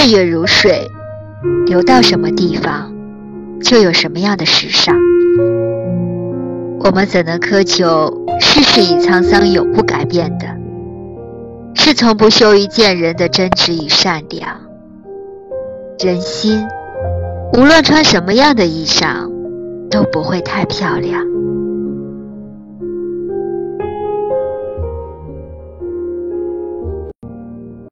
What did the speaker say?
岁月如水，流到什么地方，就有什么样的时尚。我们怎能苛求世事与沧桑永不改变的？是从不羞于见人的真挚与善良。人心，无论穿什么样的衣裳，都不会太漂亮。